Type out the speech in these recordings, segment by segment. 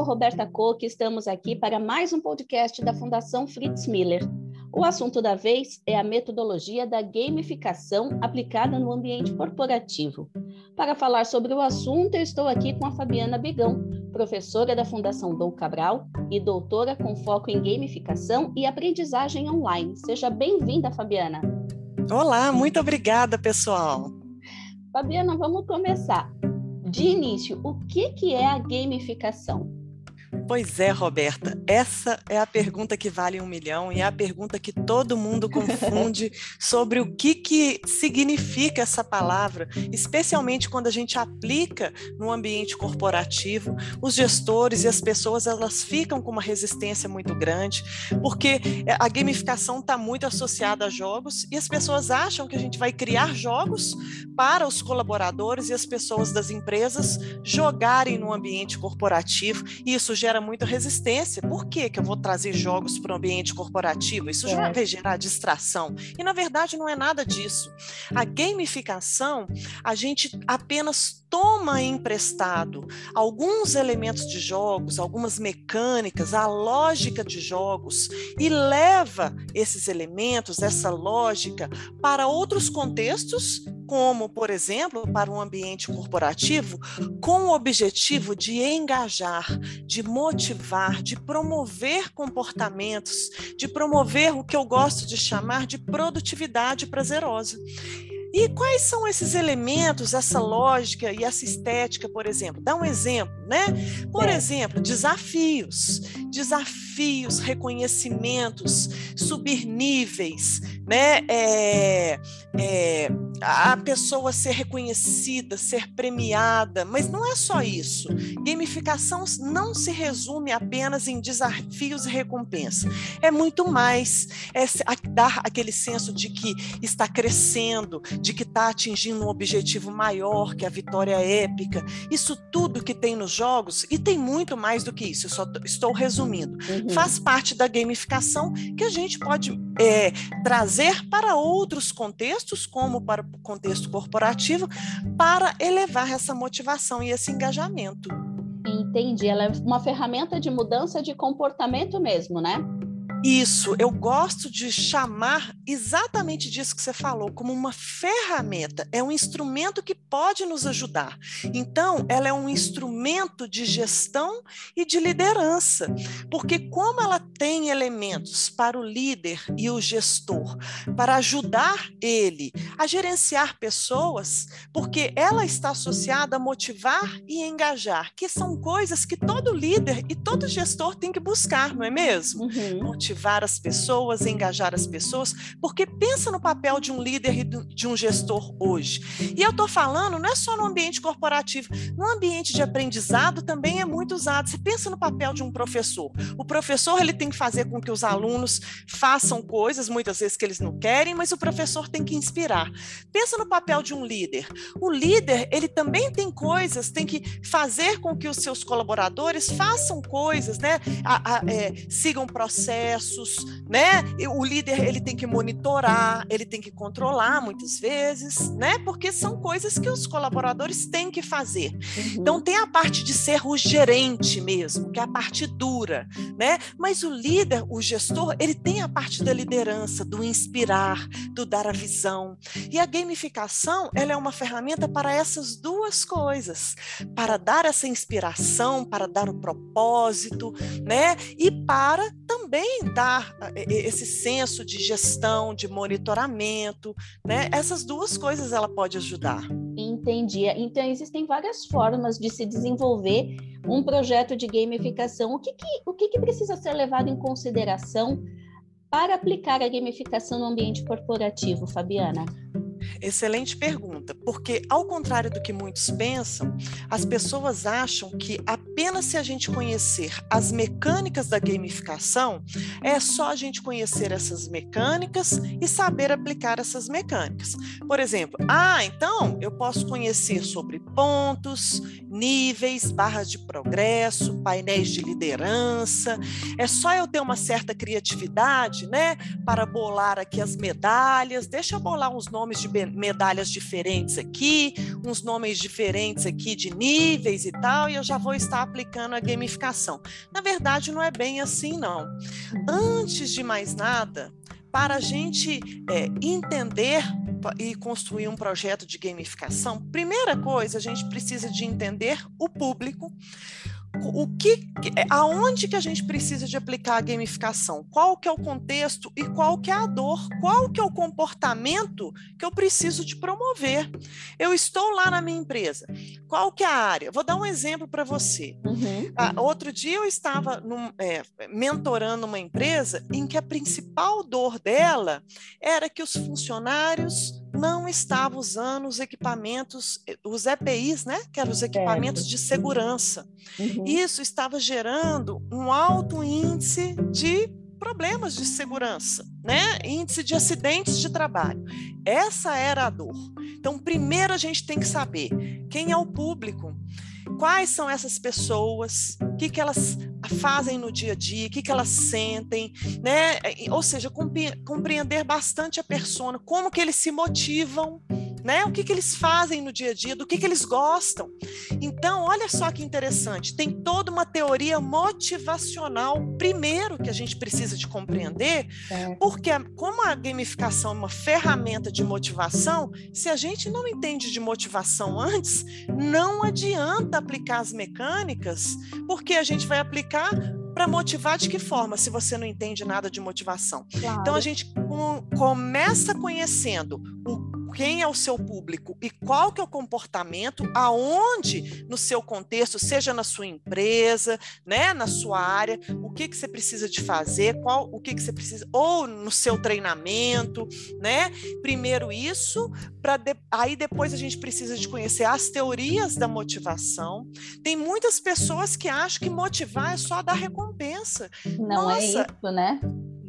sou Roberta Koch e estamos aqui para mais um podcast da Fundação Fritz Miller. O assunto da vez é a metodologia da gamificação aplicada no ambiente corporativo. Para falar sobre o assunto, eu estou aqui com a Fabiana Bigão, professora da Fundação Dom Cabral e doutora com foco em gamificação e aprendizagem online. Seja bem-vinda, Fabiana. Olá, muito obrigada, pessoal. Fabiana, vamos começar. De início, o que, que é a gamificação? Pois é, Roberta, essa é a pergunta que vale um milhão e é a pergunta que todo mundo confunde sobre o que, que significa essa palavra, especialmente quando a gente aplica no ambiente corporativo, os gestores e as pessoas elas ficam com uma resistência muito grande, porque a gamificação está muito associada a jogos e as pessoas acham que a gente vai criar jogos para os colaboradores e as pessoas das empresas jogarem no ambiente corporativo, e isso gera muita resistência. Por que, que eu vou trazer jogos para o ambiente corporativo? Isso já vai gerar distração. E, na verdade, não é nada disso. A gamificação, a gente apenas toma emprestado alguns elementos de jogos, algumas mecânicas, a lógica de jogos e leva esses elementos, essa lógica para outros contextos, como, por exemplo, para um ambiente corporativo, com o objetivo de engajar, de motivar, de promover comportamentos, de promover o que eu gosto de chamar de produtividade prazerosa. E quais são esses elementos, essa lógica e essa estética, por exemplo? Dá um exemplo, né? Por é. exemplo, desafios, desafios, reconhecimentos, subir níveis, né? É, é, a pessoa ser reconhecida, ser premiada, mas não é só isso. Gamificação não se resume apenas em desafios e recompensa. É muito mais, é dar aquele senso de que está crescendo, de que está atingindo um objetivo maior, que a vitória é épica. Isso tudo que tem nos jogos, e tem muito mais do que isso, eu só estou resumindo, uhum. faz parte da gamificação que a gente pode é, trazer para outros contextos, como para o contexto corporativo, para elevar essa motivação e esse engajamento. Entendi. Ela é uma ferramenta de mudança de comportamento mesmo, né? Isso, eu gosto de chamar exatamente disso que você falou, como uma ferramenta, é um instrumento que pode nos ajudar. Então, ela é um instrumento de gestão e de liderança, porque como ela tem elementos para o líder e o gestor, para ajudar ele a gerenciar pessoas, porque ela está associada a motivar e engajar, que são coisas que todo líder e todo gestor tem que buscar, não é mesmo? Uhum motivar as pessoas, engajar as pessoas, porque pensa no papel de um líder e de um gestor hoje. E eu estou falando, não é só no ambiente corporativo, no ambiente de aprendizado também é muito usado. Você pensa no papel de um professor. O professor ele tem que fazer com que os alunos façam coisas, muitas vezes que eles não querem, mas o professor tem que inspirar. Pensa no papel de um líder. O líder ele também tem coisas, tem que fazer com que os seus colaboradores façam coisas, né? A, a, é, sigam processos processos, né? O líder ele tem que monitorar, ele tem que controlar muitas vezes, né? Porque são coisas que os colaboradores têm que fazer. Uhum. Então tem a parte de ser o gerente mesmo, que é a parte dura, né? Mas o líder, o gestor, ele tem a parte da liderança, do inspirar, do dar a visão. E a gamificação, ela é uma ferramenta para essas duas coisas, para dar essa inspiração, para dar o propósito, né? E para também dar esse senso de gestão, de monitoramento, né? Essas duas coisas ela pode ajudar. Entendi. Então existem várias formas de se desenvolver um projeto de gamificação. O que, que o que, que precisa ser levado em consideração para aplicar a gamificação no ambiente corporativo, Fabiana? Excelente pergunta, porque ao contrário do que muitos pensam, as pessoas acham que apenas se a gente conhecer as mecânicas da gamificação, é só a gente conhecer essas mecânicas e saber aplicar essas mecânicas. Por exemplo, ah, então eu posso conhecer sobre pontos, níveis, barras de progresso, painéis de liderança. É só eu ter uma certa criatividade, né, para bolar aqui as medalhas. Deixa eu bolar uns nomes de medalhas diferentes aqui, uns nomes diferentes aqui de níveis e tal, e eu já vou estar aplicando a gamificação. Na verdade, não é bem assim, não. Antes de mais nada, para a gente é, entender e construir um projeto de gamificação, primeira coisa, a gente precisa de entender o público, o que, é, aonde que a gente precisa de aplicar a gamificação? Qual que é o contexto e qual que é a dor? Qual que é o comportamento que eu preciso de promover? Eu estou lá na minha empresa. Qual que é a área? Vou dar um exemplo para você. Uhum. Ah, outro dia eu estava num, é, mentorando uma empresa em que a principal dor dela era que os funcionários não estava usando os equipamentos, eh, os EPIs, né? Que eram os equipamentos de segurança. Uhum. Isso estava gerando um alto índice de problemas de segurança, né? Índice de acidentes de trabalho. Essa era a dor. Então, primeiro a gente tem que saber quem é o público, quais são essas pessoas, o que, que elas fazem no dia a dia, o que, que elas sentem, né? Ou seja, compreender bastante a persona, como que eles se motivam, né? O que, que eles fazem no dia a dia, do que, que eles gostam. Então, olha só que interessante, tem toda uma teoria motivacional, primeiro, que a gente precisa de compreender, é. porque como a gamificação é uma ferramenta de motivação, se a gente não entende de motivação antes, não adianta aplicar as mecânicas, porque a gente vai aplicar para motivar de que forma, se você não entende nada de motivação? Claro. Então a gente com, começa conhecendo o quem é o seu público e qual que é o comportamento, aonde no seu contexto, seja na sua empresa, né, na sua área, o que que você precisa de fazer, qual o que que você precisa ou no seu treinamento, né? Primeiro isso, para de, aí depois a gente precisa de conhecer as teorias da motivação. Tem muitas pessoas que acham que motivar é só dar recompensa. Não é Nossa, é isso, né?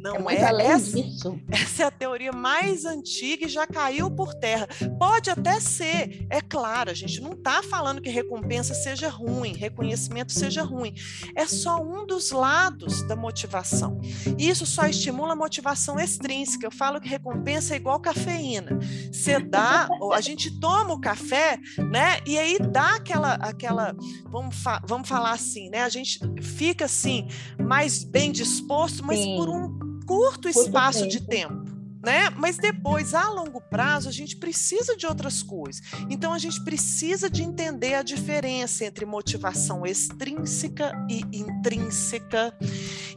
Não é, é essa, disso. essa é a teoria mais antiga e já caiu por terra. Pode até ser, é claro, a gente não está falando que recompensa seja ruim, reconhecimento seja ruim. É só um dos lados da motivação. Isso só estimula a motivação extrínseca. Eu falo que recompensa é igual cafeína. Você dá, a gente toma o café, né? E aí dá aquela, aquela, vamos, fa vamos falar assim, né? A gente fica assim mais bem disposto, mas Sim. por um curto espaço de tempo. Né? Mas depois, a longo prazo, a gente precisa de outras coisas. Então, a gente precisa de entender a diferença entre motivação extrínseca e intrínseca.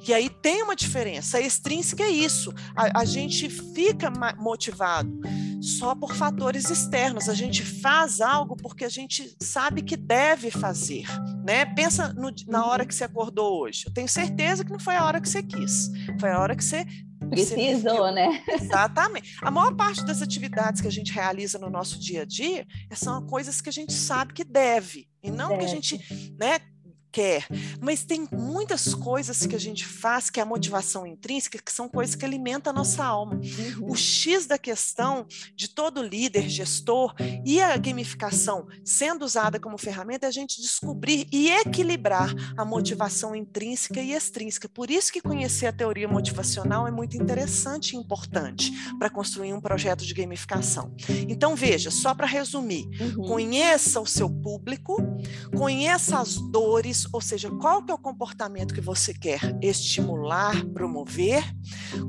E aí tem uma diferença. A extrínseca é isso. A, a gente fica motivado só por fatores externos. A gente faz algo porque a gente sabe que deve fazer, né? Pensa no, na hora uhum. que você acordou hoje. Eu tenho certeza que não foi a hora que você quis, foi a hora que você Precisou, né? Exatamente. A maior parte das atividades que a gente realiza no nosso dia a dia são coisas que a gente sabe que deve, e não deve. que a gente né, quer. Mas tem muitas coisas que a gente faz que é a motivação intrínseca, que são coisas que alimentam a nossa alma. Uhum. O X da questão de todo líder, gestor e a gamificação sendo usada como ferramenta é a gente descobrir e equilibrar a motivação intrínseca e extrínseca. Por isso que conhecer a teoria motivacional é muito interessante e importante para construir um projeto de gamificação. Então, veja, só para resumir, uhum. conheça o seu público, conheça as dores, ou seja, qual que é o comportamento que você quer estimular, promover.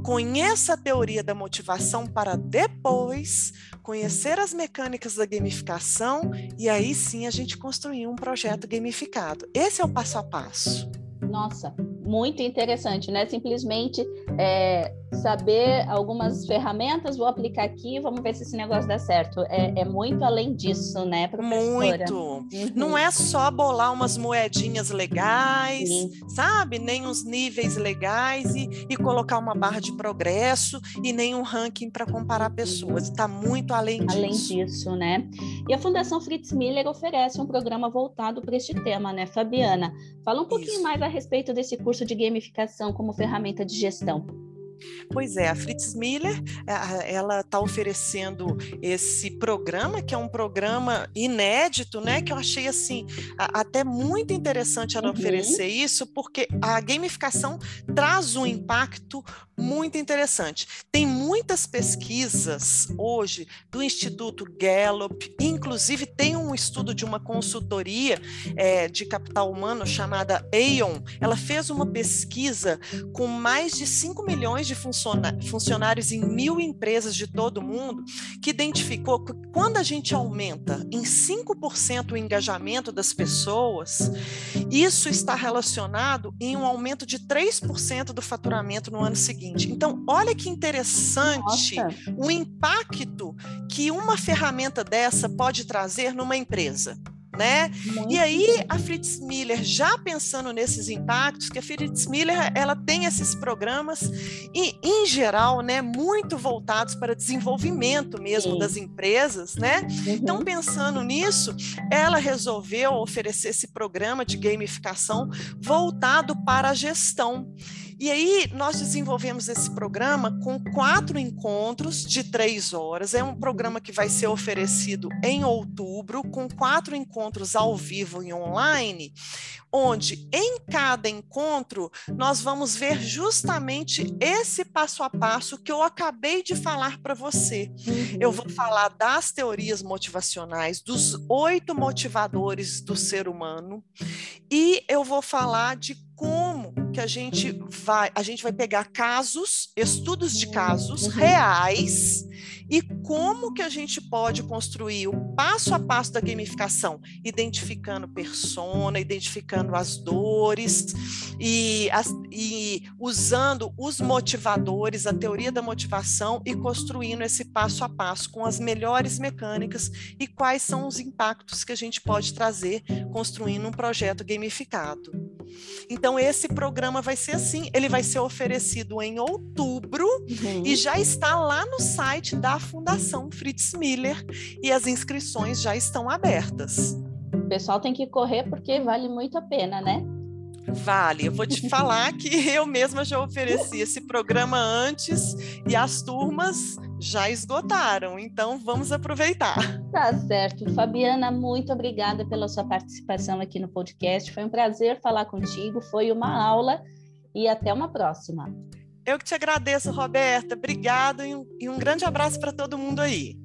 Conheça a teoria da motivação para depois conhecer as mecânicas da gamificação e aí sim a gente construir um projeto gamificado. Esse é o passo a passo. Nossa, muito interessante, né? Simplesmente é, saber algumas ferramentas, vou aplicar aqui, vamos ver se esse negócio dá certo. É, é muito além disso, né, professora? Muito. Uhum. Não é só bolar umas moedinhas legais, Sim. sabe? Nem uns níveis legais e, e colocar uma barra de progresso e nem um ranking para comparar pessoas. Está muito além disso. Além disso, né? E a Fundação Fritz Miller oferece um programa voltado para este tema, né, Fabiana? Fala um pouquinho Isso. mais a respeito desse curso de gamificação como ferramenta de gestão. Pois é, a Fritz Miller, ela está oferecendo esse programa, que é um programa inédito, né? Que eu achei assim até muito interessante ela uhum. oferecer isso, porque a gamificação traz um impacto muito interessante. Tem muitas pesquisas hoje do Instituto Gallup, inclusive tem um estudo de uma consultoria é, de capital humano chamada Aon. Ela fez uma pesquisa com mais de 5 milhões de funcionários em mil empresas de todo o mundo, que identificou que quando a gente aumenta em 5% o engajamento das pessoas, isso está relacionado em um aumento de 3% do faturamento no ano seguinte. Então, olha que interessante Nossa. o impacto que uma ferramenta dessa pode trazer numa empresa né? E aí a Fritz Miller já pensando nesses impactos, que a Fritz Miller ela tem esses programas e em geral, né, muito voltados para desenvolvimento mesmo Sim. das empresas, né? Uhum. Então pensando nisso, ela resolveu oferecer esse programa de gamificação voltado para a gestão. E aí nós desenvolvemos esse programa com quatro encontros de três horas. É um programa que vai ser oferecido em outubro, com quatro encontros ao vivo e online, onde em cada encontro nós vamos ver justamente esse passo a passo que eu acabei de falar para você. Eu vou falar das teorias motivacionais, dos oito motivadores do ser humano, e eu vou falar de como que a gente vai, a gente vai pegar casos, estudos de casos uhum. reais e como que a gente pode construir o passo a passo da gamificação, identificando persona, identificando as dores e, as, e usando os motivadores, a teoria da motivação e construindo esse passo a passo com as melhores mecânicas e quais são os impactos que a gente pode trazer construindo um projeto gamificado. Então, esse programa vai ser assim: ele vai ser oferecido em outubro uhum. e já está lá no site da Fundação Fritz Miller e as inscrições já estão abertas. O pessoal tem que correr porque vale muito a pena, né? Vale, eu vou te falar que eu mesma já ofereci esse programa antes e as turmas já esgotaram, então vamos aproveitar. Tá certo. Fabiana, muito obrigada pela sua participação aqui no podcast. Foi um prazer falar contigo, foi uma aula e até uma próxima. Eu que te agradeço, Roberta. Obrigado e um, e um grande abraço para todo mundo aí.